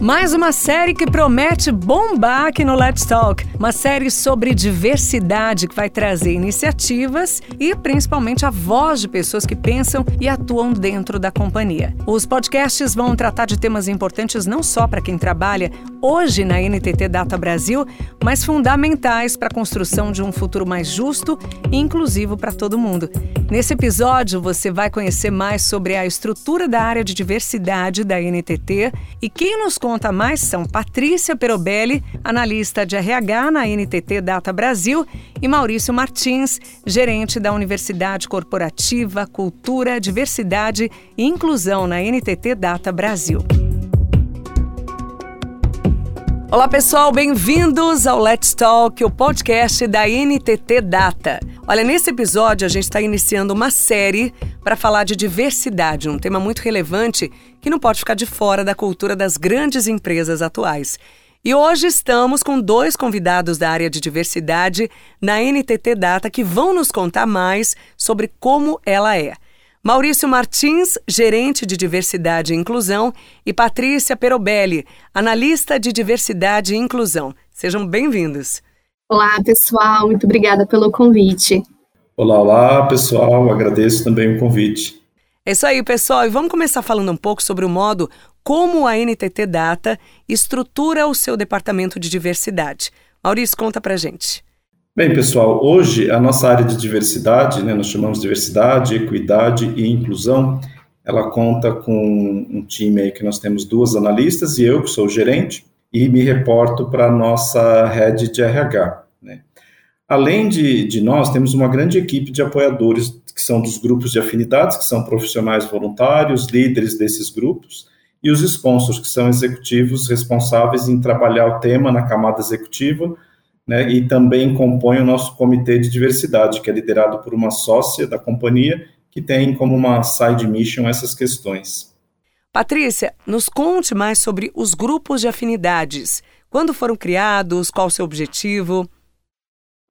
Mais uma série que promete bombar aqui no Let's Talk. Uma série sobre diversidade que vai trazer iniciativas e principalmente a voz de pessoas que pensam e atuam dentro da companhia. Os podcasts vão tratar de temas importantes não só para quem trabalha hoje na NTT Data Brasil, mas fundamentais para a construção de um futuro mais justo e inclusivo para todo mundo. Nesse episódio, você vai conhecer mais sobre a estrutura da área de diversidade da NTT e quem nos conta mais são Patrícia Perobelli, analista de RH na NTT Data Brasil, e Maurício Martins, gerente da Universidade Corporativa, Cultura, Diversidade e Inclusão na NTT Data Brasil. Olá pessoal, bem-vindos ao Let's Talk, o podcast da NTT Data. Olha, nesse episódio a gente está iniciando uma série para falar de diversidade, um tema muito relevante que não pode ficar de fora da cultura das grandes empresas atuais. E hoje estamos com dois convidados da área de diversidade na NTT Data que vão nos contar mais sobre como ela é. Maurício Martins, gerente de diversidade e inclusão, e Patrícia Perobelli, analista de diversidade e inclusão. Sejam bem-vindos. Olá, pessoal, muito obrigada pelo convite. Olá, olá, pessoal, agradeço também o convite. É isso aí, pessoal, e vamos começar falando um pouco sobre o modo como a NTT Data estrutura o seu departamento de diversidade. Maurício, conta pra gente. Bem, pessoal, hoje a nossa área de diversidade, né, nós chamamos de diversidade, equidade e inclusão, ela conta com um time aí que nós temos duas analistas e eu, que sou o gerente, e me reporto para a nossa rede de RH. Né? Além de, de nós, temos uma grande equipe de apoiadores, que são dos grupos de afinidades, que são profissionais voluntários, líderes desses grupos, e os sponsors, que são executivos responsáveis em trabalhar o tema na camada executiva, né, e também compõem o nosso comitê de diversidade, que é liderado por uma sócia da companhia, que tem como uma side mission essas questões. Patrícia, nos conte mais sobre os grupos de afinidades. Quando foram criados? Qual o seu objetivo?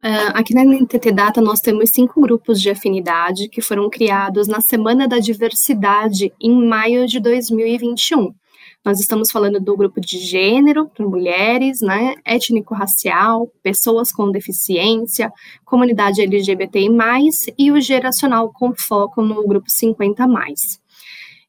Uh, aqui na NTT Data nós temos cinco grupos de afinidade que foram criados na Semana da Diversidade em maio de 2021. Nós estamos falando do grupo de gênero, mulheres, né, étnico-racial, pessoas com deficiência, comunidade LGBTI+, e o geracional com foco no grupo 50+.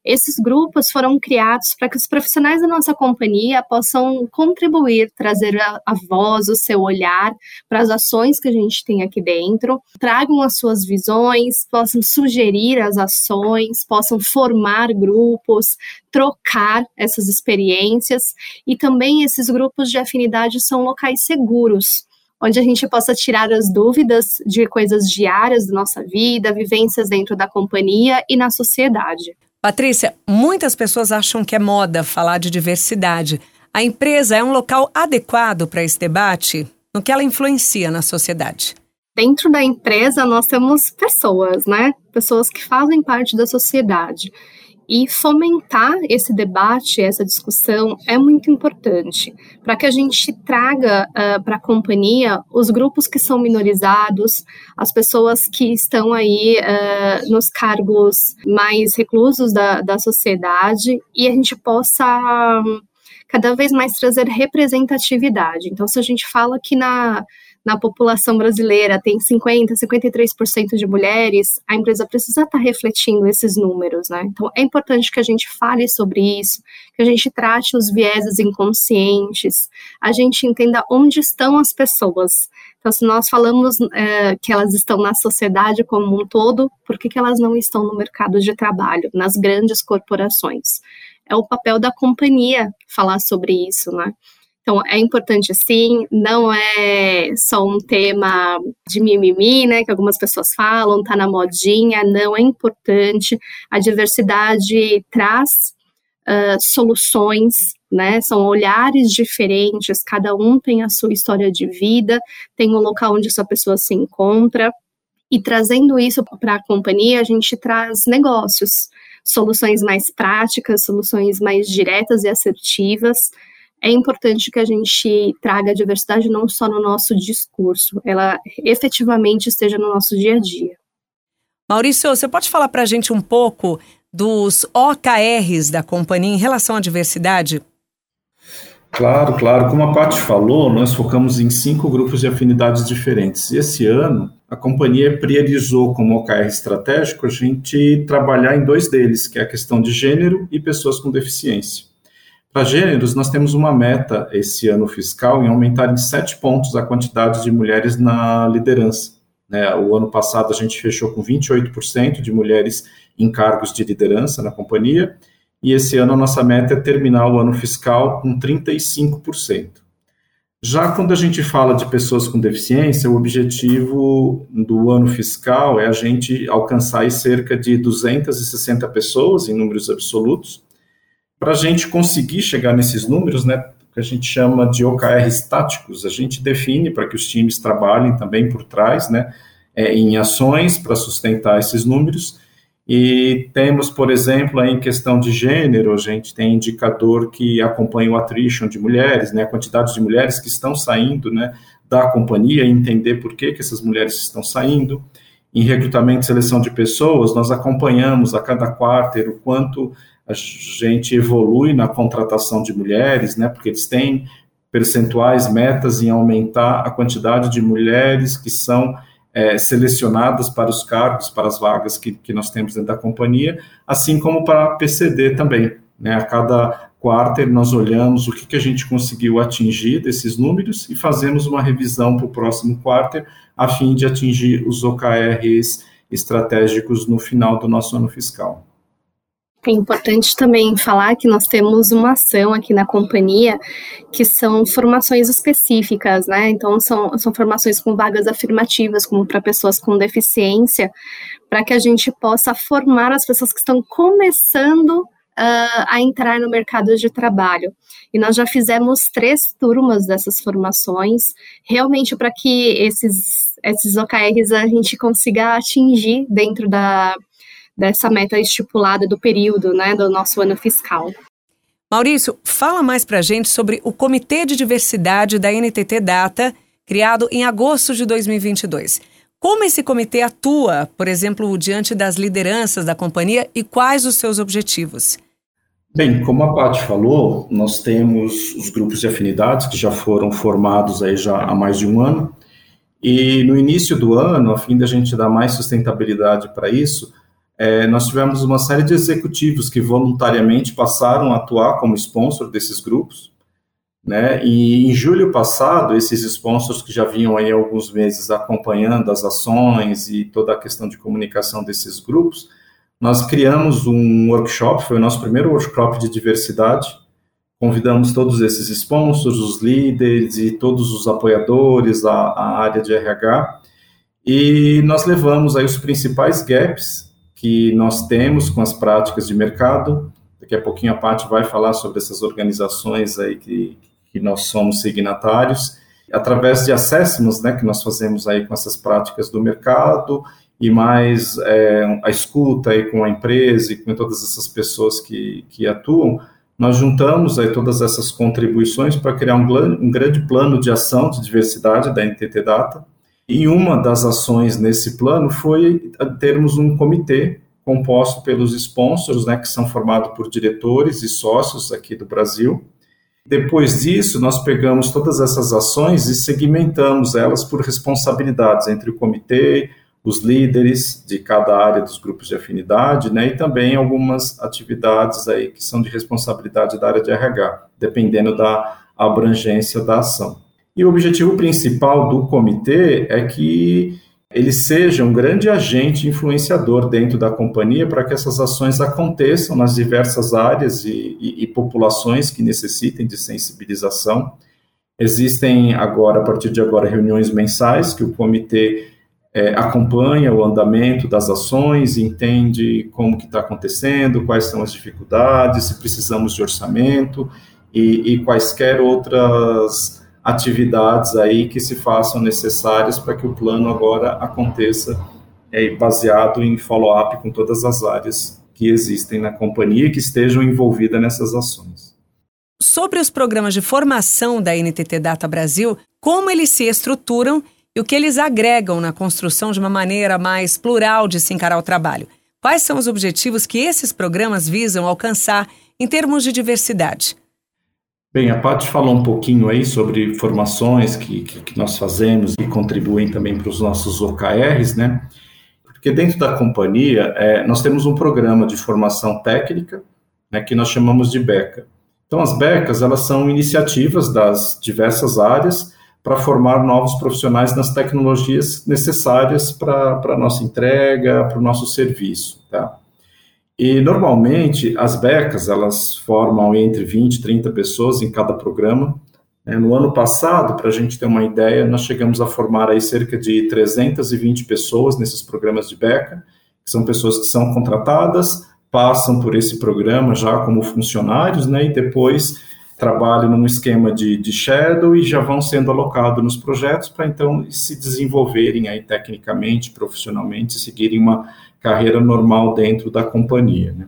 Esses grupos foram criados para que os profissionais da nossa companhia possam contribuir, trazer a, a voz, o seu olhar para as ações que a gente tem aqui dentro, tragam as suas visões, possam sugerir as ações, possam formar grupos, trocar essas experiências e também esses grupos de afinidade são locais seguros onde a gente possa tirar as dúvidas de coisas diárias da nossa vida, vivências dentro da companhia e na sociedade. Patrícia, muitas pessoas acham que é moda falar de diversidade. A empresa é um local adequado para esse debate? No que ela influencia na sociedade? Dentro da empresa, nós temos pessoas, né? Pessoas que fazem parte da sociedade. E fomentar esse debate, essa discussão é muito importante para que a gente traga uh, para a companhia os grupos que são minorizados, as pessoas que estão aí uh, nos cargos mais reclusos da, da sociedade e a gente possa um, cada vez mais trazer representatividade. Então, se a gente fala que na na população brasileira tem 50%, 53% de mulheres, a empresa precisa estar refletindo esses números, né? Então, é importante que a gente fale sobre isso, que a gente trate os vieses inconscientes, a gente entenda onde estão as pessoas. Então, se nós falamos é, que elas estão na sociedade como um todo, por que, que elas não estão no mercado de trabalho, nas grandes corporações? É o papel da companhia falar sobre isso, né? Então, é importante sim, não é só um tema de mimimi, né, que algumas pessoas falam, tá na modinha, não, é importante. A diversidade traz uh, soluções, né, são olhares diferentes, cada um tem a sua história de vida, tem um local onde essa pessoa se encontra, e trazendo isso para a companhia, a gente traz negócios, soluções mais práticas, soluções mais diretas e assertivas, é importante que a gente traga a diversidade não só no nosso discurso, ela efetivamente esteja no nosso dia a dia. Maurício, você pode falar para a gente um pouco dos OKRs da companhia em relação à diversidade? Claro, claro. Como a Paty falou, nós focamos em cinco grupos de afinidades diferentes. E esse ano, a companhia priorizou como OKR estratégico a gente trabalhar em dois deles, que é a questão de gênero e pessoas com deficiência. Para gêneros, nós temos uma meta esse ano fiscal em aumentar em sete pontos a quantidade de mulheres na liderança. Né? O ano passado a gente fechou com 28% de mulheres em cargos de liderança na companhia, e esse ano a nossa meta é terminar o ano fiscal com 35%. Já quando a gente fala de pessoas com deficiência, o objetivo do ano fiscal é a gente alcançar cerca de 260 pessoas em números absolutos. Para a gente conseguir chegar nesses números, né, que a gente chama de OKRs táticos, a gente define para que os times trabalhem também por trás, né, é, em ações para sustentar esses números e temos, por exemplo, em questão de gênero, a gente tem indicador que acompanha o attrition de mulheres, né, a quantidade de mulheres que estão saindo né, da companhia, entender por que, que essas mulheres estão saindo. Em recrutamento e seleção de pessoas, nós acompanhamos a cada quarter o quanto a gente evolui na contratação de mulheres, né, porque eles têm percentuais, metas em aumentar a quantidade de mulheres que são é, selecionadas para os cargos, para as vagas que, que nós temos dentro da companhia, assim como para a PCD também. Né? A cada quarter nós olhamos o que, que a gente conseguiu atingir desses números e fazemos uma revisão para o próximo quarter, a fim de atingir os OKRs estratégicos no final do nosso ano fiscal. É importante também falar que nós temos uma ação aqui na companhia que são formações específicas, né? Então, são, são formações com vagas afirmativas, como para pessoas com deficiência, para que a gente possa formar as pessoas que estão começando uh, a entrar no mercado de trabalho. E nós já fizemos três turmas dessas formações, realmente para que esses, esses OKRs a gente consiga atingir dentro da dessa meta estipulada do período, né, do nosso ano fiscal. Maurício, fala mais para a gente sobre o Comitê de Diversidade da NTT Data, criado em agosto de 2022. Como esse comitê atua, por exemplo, diante das lideranças da companhia e quais os seus objetivos? Bem, como a Paty falou, nós temos os grupos de afinidades que já foram formados aí já há mais de um ano. E no início do ano, a fim da gente dar mais sustentabilidade para isso, é, nós tivemos uma série de executivos que voluntariamente passaram a atuar como sponsor desses grupos, né? E em julho passado, esses sponsors que já vinham aí alguns meses acompanhando as ações e toda a questão de comunicação desses grupos, nós criamos um workshop, foi o nosso primeiro workshop de diversidade. Convidamos todos esses sponsors, os líderes e todos os apoiadores, a, a área de RH, e nós levamos aí os principais gaps que nós temos com as práticas de mercado. Daqui a pouquinho a Paty vai falar sobre essas organizações aí que, que nós somos signatários, através de assessments né, que nós fazemos aí com essas práticas do mercado e mais é, a escuta aí com a empresa e com todas essas pessoas que, que atuam, nós juntamos aí todas essas contribuições para criar um, um grande plano de ação de diversidade da NTT Data, e uma das ações nesse plano foi termos um comitê composto pelos sponsors, né, que são formados por diretores e sócios aqui do Brasil. Depois disso, nós pegamos todas essas ações e segmentamos elas por responsabilidades entre o comitê, os líderes de cada área dos grupos de afinidade, né, e também algumas atividades aí que são de responsabilidade da área de RH, dependendo da abrangência da ação. E o objetivo principal do comitê é que ele seja um grande agente influenciador dentro da companhia para que essas ações aconteçam nas diversas áreas e, e, e populações que necessitem de sensibilização. Existem agora, a partir de agora, reuniões mensais que o comitê é, acompanha o andamento das ações, entende como que está acontecendo, quais são as dificuldades, se precisamos de orçamento e, e quaisquer outras atividades aí que se façam necessárias para que o plano agora aconteça é, baseado em follow-up com todas as áreas que existem na companhia e que estejam envolvidas nessas ações. sobre os programas de formação da NTT Data Brasil, como eles se estruturam e o que eles agregam na construção de uma maneira mais plural de se encarar o trabalho. Quais são os objetivos que esses programas visam alcançar em termos de diversidade? Bem, a Paty falou um pouquinho aí sobre formações que, que, que nós fazemos e contribuem também para os nossos OKRs, né? Porque dentro da companhia, é, nós temos um programa de formação técnica, né, que nós chamamos de BECA. Então, as becas, elas são iniciativas das diversas áreas para formar novos profissionais nas tecnologias necessárias para a nossa entrega, para o nosso serviço, tá? E, normalmente, as becas, elas formam entre 20 e 30 pessoas em cada programa. Né? No ano passado, para a gente ter uma ideia, nós chegamos a formar aí cerca de 320 pessoas nesses programas de beca, que são pessoas que são contratadas, passam por esse programa já como funcionários, né, e depois trabalham num esquema de, de shadow e já vão sendo alocados nos projetos para então se desenvolverem aí tecnicamente, profissionalmente, seguirem uma carreira normal dentro da companhia. Né?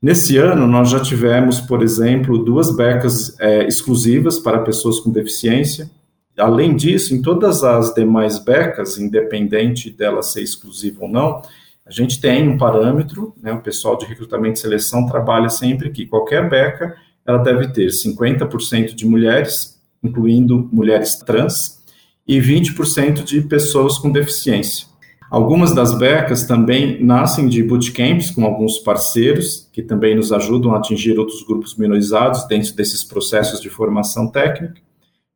Nesse ano, nós já tivemos, por exemplo, duas becas é, exclusivas para pessoas com deficiência. Além disso, em todas as demais becas, independente dela ser exclusiva ou não, a gente tem um parâmetro, né, o pessoal de recrutamento e seleção trabalha sempre que qualquer beca ela deve ter 50% de mulheres, incluindo mulheres trans, e 20% de pessoas com deficiência. Algumas das becas também nascem de bootcamps com alguns parceiros, que também nos ajudam a atingir outros grupos minorizados dentro desses processos de formação técnica,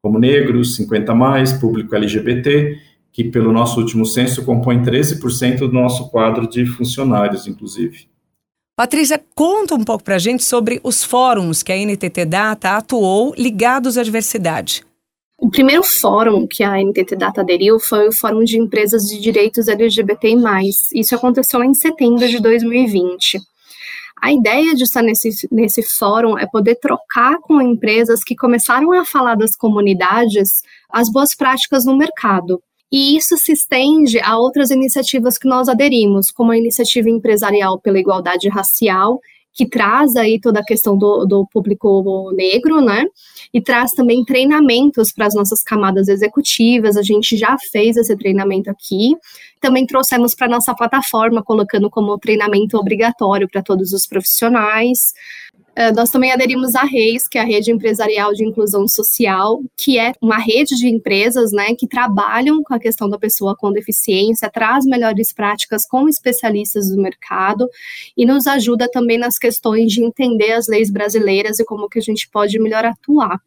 como negros, 50 mais, público LGBT, que pelo nosso último censo compõe 13% do nosso quadro de funcionários, inclusive. Patrícia, conta um pouco para a gente sobre os fóruns que a NTT Data atuou ligados à diversidade. O primeiro fórum que a NTT Data aderiu foi o Fórum de Empresas de Direitos LGBTI+. Isso aconteceu em setembro de 2020. A ideia de estar nesse, nesse fórum é poder trocar com empresas que começaram a falar das comunidades as boas práticas no mercado. E isso se estende a outras iniciativas que nós aderimos, como a Iniciativa Empresarial pela Igualdade Racial que traz aí toda a questão do, do público negro, né? E traz também treinamentos para as nossas camadas executivas. A gente já fez esse treinamento aqui. Também trouxemos para nossa plataforma, colocando como treinamento obrigatório para todos os profissionais. Uh, nós também aderimos à REIS, que é a Rede Empresarial de Inclusão Social, que é uma rede de empresas né, que trabalham com a questão da pessoa com deficiência, traz melhores práticas com especialistas do mercado e nos ajuda também nas questões de entender as leis brasileiras e como que a gente pode melhor atuar.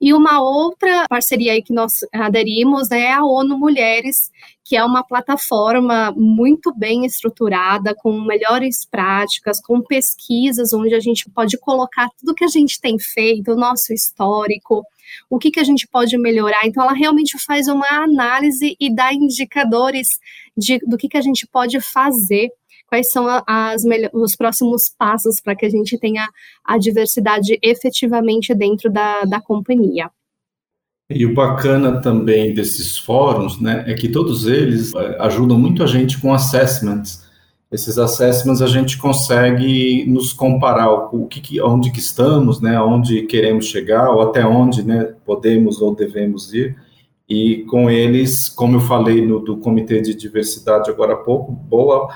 E uma outra parceria aí que nós aderimos é a ONU Mulheres, que é uma plataforma muito bem estruturada, com melhores práticas, com pesquisas onde a gente pode colocar tudo que a gente tem feito, o nosso histórico, o que, que a gente pode melhorar. Então, ela realmente faz uma análise e dá indicadores de, do que, que a gente pode fazer quais são as os próximos passos para que a gente tenha a diversidade efetivamente dentro da, da companhia. E o bacana também desses fóruns, né, é que todos eles é, ajudam muito a gente com assessments. Esses assessments a gente consegue nos comparar o que, onde que estamos, né, aonde queremos chegar, ou até onde, né, podemos ou devemos ir. E com eles, como eu falei no do comitê de diversidade agora há pouco, boa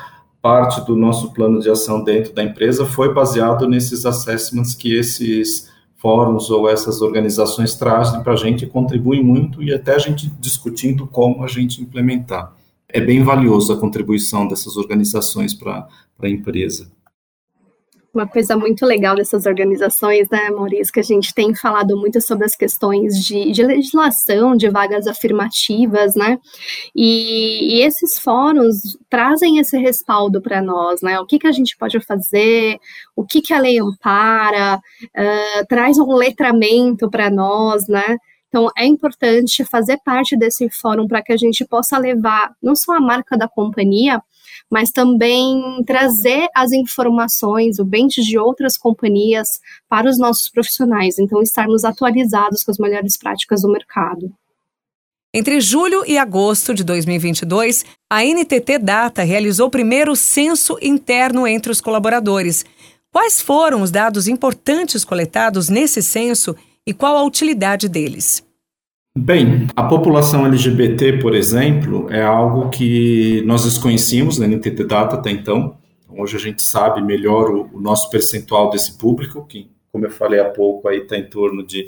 parte do nosso plano de ação dentro da empresa foi baseado nesses assessments que esses fóruns ou essas organizações trazem para a gente e contribuem muito e até a gente discutindo como a gente implementar. É bem valioso a contribuição dessas organizações para a empresa. Uma coisa muito legal dessas organizações, né, Maurício, que a gente tem falado muito sobre as questões de, de legislação, de vagas afirmativas, né, e, e esses fóruns trazem esse respaldo para nós, né, o que, que a gente pode fazer, o que, que a lei ampara, uh, traz um letramento para nós, né, então, é importante fazer parte desse fórum para que a gente possa levar não só a marca da companhia, mas também trazer as informações, o bench de outras companhias para os nossos profissionais. Então, estarmos atualizados com as melhores práticas do mercado. Entre julho e agosto de 2022, a NTT Data realizou o primeiro censo interno entre os colaboradores. Quais foram os dados importantes coletados nesse censo e qual a utilidade deles? Bem, a população LGBT, por exemplo, é algo que nós desconhecíamos na NTT Data até então. Hoje a gente sabe melhor o, o nosso percentual desse público, que, como eu falei há pouco, aí está em torno de,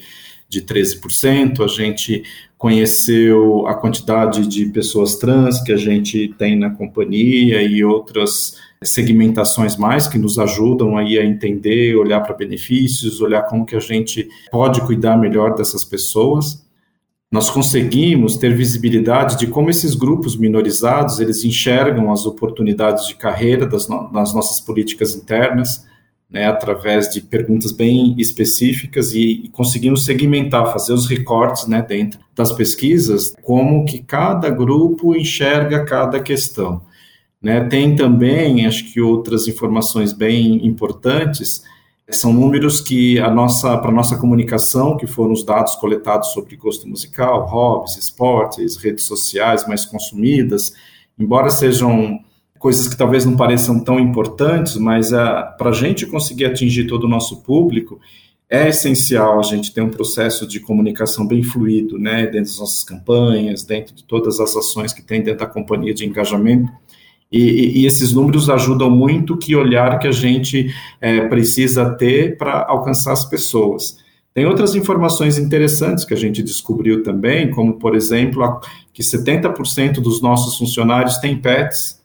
de 13%. A gente conheceu a quantidade de pessoas trans que a gente tem na companhia e outras segmentações mais que nos ajudam aí a entender, olhar para benefícios, olhar como que a gente pode cuidar melhor dessas pessoas nós conseguimos ter visibilidade de como esses grupos minorizados eles enxergam as oportunidades de carreira das, no, nossas políticas internas, né, através de perguntas bem específicas e, e, conseguimos segmentar, fazer os recortes né, dentro das pesquisas, como que cada grupo enxerga cada questão. Né. Tem também, acho que outras informações bem importantes, são números que a nossa para nossa comunicação, que foram os dados coletados sobre gosto musical, hobbies, esportes, redes sociais mais consumidas, embora sejam coisas que talvez não pareçam tão importantes, mas uh, para a gente conseguir atingir todo o nosso público, é essencial a gente ter um processo de comunicação bem fluido, né, dentro das nossas campanhas, dentro de todas as ações que tem dentro da companhia de engajamento. E, e, esses números ajudam muito que olhar que a gente é, precisa ter para alcançar as pessoas. Tem outras informações interessantes que a gente descobriu também, como, por exemplo, que 70% dos nossos funcionários têm pets.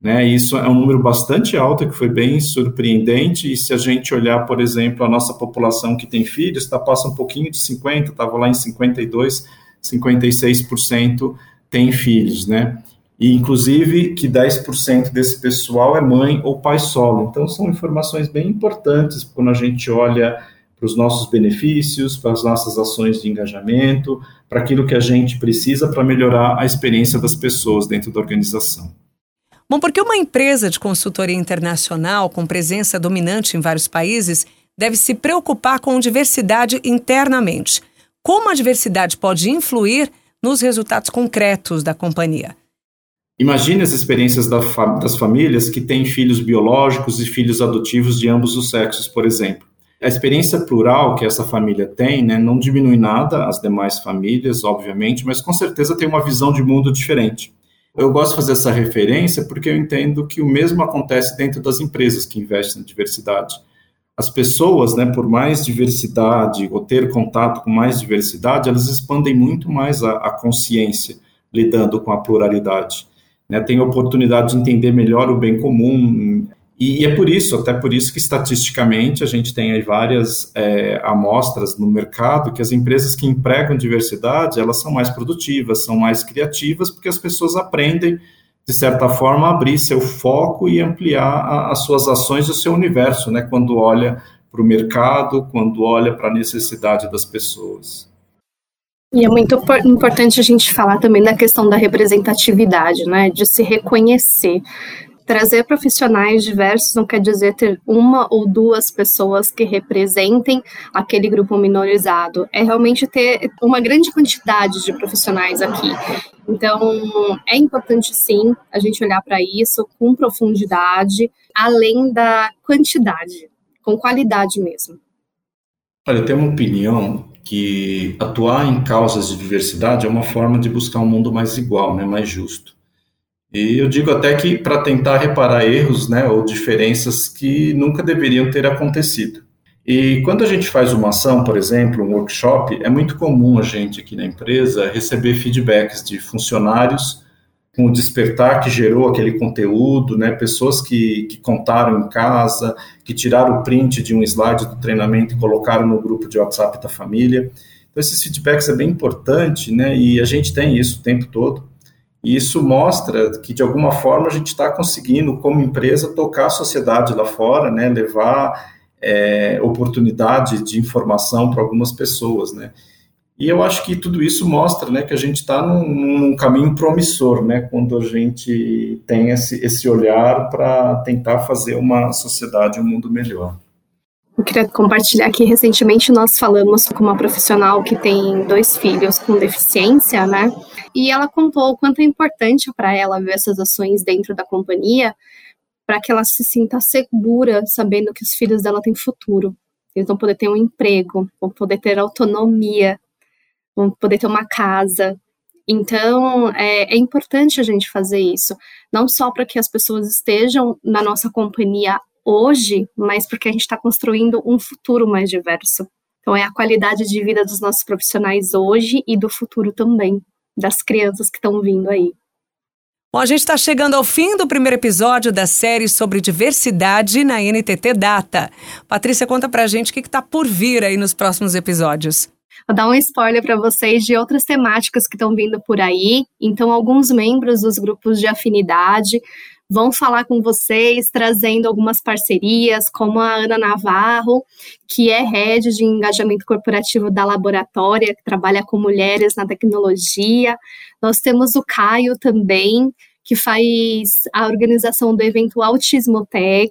Né? Isso é um número bastante alto, que foi bem surpreendente. E se a gente olhar, por exemplo, a nossa população que tem filhos, tá, passa um pouquinho de 50%, estava lá em 52%, 56% tem filhos, né? E inclusive que 10% desse pessoal é mãe ou pai solo. Então são informações bem importantes quando a gente olha para os nossos benefícios, para as nossas ações de engajamento, para aquilo que a gente precisa para melhorar a experiência das pessoas dentro da organização. Bom, porque uma empresa de consultoria internacional com presença dominante em vários países deve se preocupar com diversidade internamente. Como a diversidade pode influir nos resultados concretos da companhia? Imagine as experiências das famílias que têm filhos biológicos e filhos adotivos de ambos os sexos, por exemplo. A experiência plural que essa família tem né, não diminui nada as demais famílias, obviamente, mas com certeza tem uma visão de mundo diferente. Eu gosto de fazer essa referência porque eu entendo que o mesmo acontece dentro das empresas que investem na diversidade. As pessoas, né, por mais diversidade ou ter contato com mais diversidade, elas expandem muito mais a, a consciência lidando com a pluralidade né, tem oportunidade de entender melhor o bem comum. E, e, é por isso, até por isso que estatisticamente a gente tem aí várias é, amostras no mercado que as empresas que empregam diversidade, elas são mais produtivas, são mais criativas, porque as pessoas aprendem, de certa forma, a abrir seu foco e ampliar a, as suas ações e o seu universo, né, quando olha para o mercado, quando olha para a necessidade das pessoas. E é muito importante a gente falar também da questão da representatividade, né? De se reconhecer. Trazer profissionais diversos não quer dizer ter uma ou duas pessoas que representem aquele grupo minorizado. É realmente ter uma grande quantidade de profissionais aqui. Então, é importante sim a gente olhar para isso com profundidade, além da quantidade, com qualidade mesmo. Olha, eu tenho uma opinião que atuar em causas de diversidade é uma forma de buscar um mundo mais igual, né, mais justo. E eu digo até que para tentar reparar erros, né, ou diferenças que nunca deveriam ter acontecido. E quando a gente faz uma ação, por exemplo, um workshop, é muito comum a gente aqui na empresa receber feedbacks de funcionários com o despertar que gerou aquele conteúdo, né? Pessoas que, que contaram em casa, que tiraram o print de um slide do treinamento e colocaram no grupo de WhatsApp da família. Então, esses feedbacks é bem importante, né? E a gente tem isso o tempo todo. E isso mostra que, de alguma forma, a gente está conseguindo, como empresa, tocar a sociedade lá fora, né? Levar é, oportunidade de informação para algumas pessoas, né? E eu acho que tudo isso mostra né, que a gente está num, num, caminho promissor, né, quando a gente tem esse, esse olhar para tentar fazer uma sociedade, um mundo melhor. Eu queria compartilhar que recentemente nós falamos com uma profissional que tem dois filhos com deficiência, né? E ela contou o quanto é importante para ela ver essas ações dentro da companhia, para que ela se sinta segura, sabendo que os filhos dela têm futuro. Eles vão poder ter um emprego, vão poder ter autonomia, vão poder ter uma casa. Então, é, é importante a gente fazer isso, não só para que as pessoas estejam na nossa companhia hoje, mas porque a gente está construindo um futuro mais diverso. Então, é a qualidade de vida dos nossos profissionais hoje e do futuro também, das crianças que estão vindo aí. Bom, a gente está chegando ao fim do primeiro episódio da série sobre diversidade na NTT Data. Patrícia, conta pra gente o que está por vir aí nos próximos episódios. Vou dar um spoiler para vocês de outras temáticas que estão vindo por aí. Então, alguns membros dos grupos de afinidade vão falar com vocês, trazendo algumas parcerias, como a Ana Navarro, que é head de engajamento corporativo da Laboratória, que trabalha com mulheres na tecnologia. Nós temos o Caio também, que faz a organização do evento Autismo Tech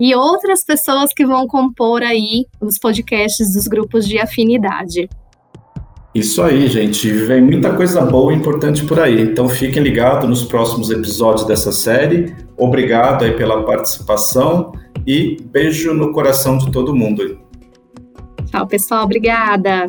e outras pessoas que vão compor aí os podcasts dos grupos de afinidade. Isso aí, gente. Vem muita coisa boa e importante por aí. Então fiquem ligados nos próximos episódios dessa série. Obrigado aí pela participação e beijo no coração de todo mundo. Tchau, pessoal. Obrigada.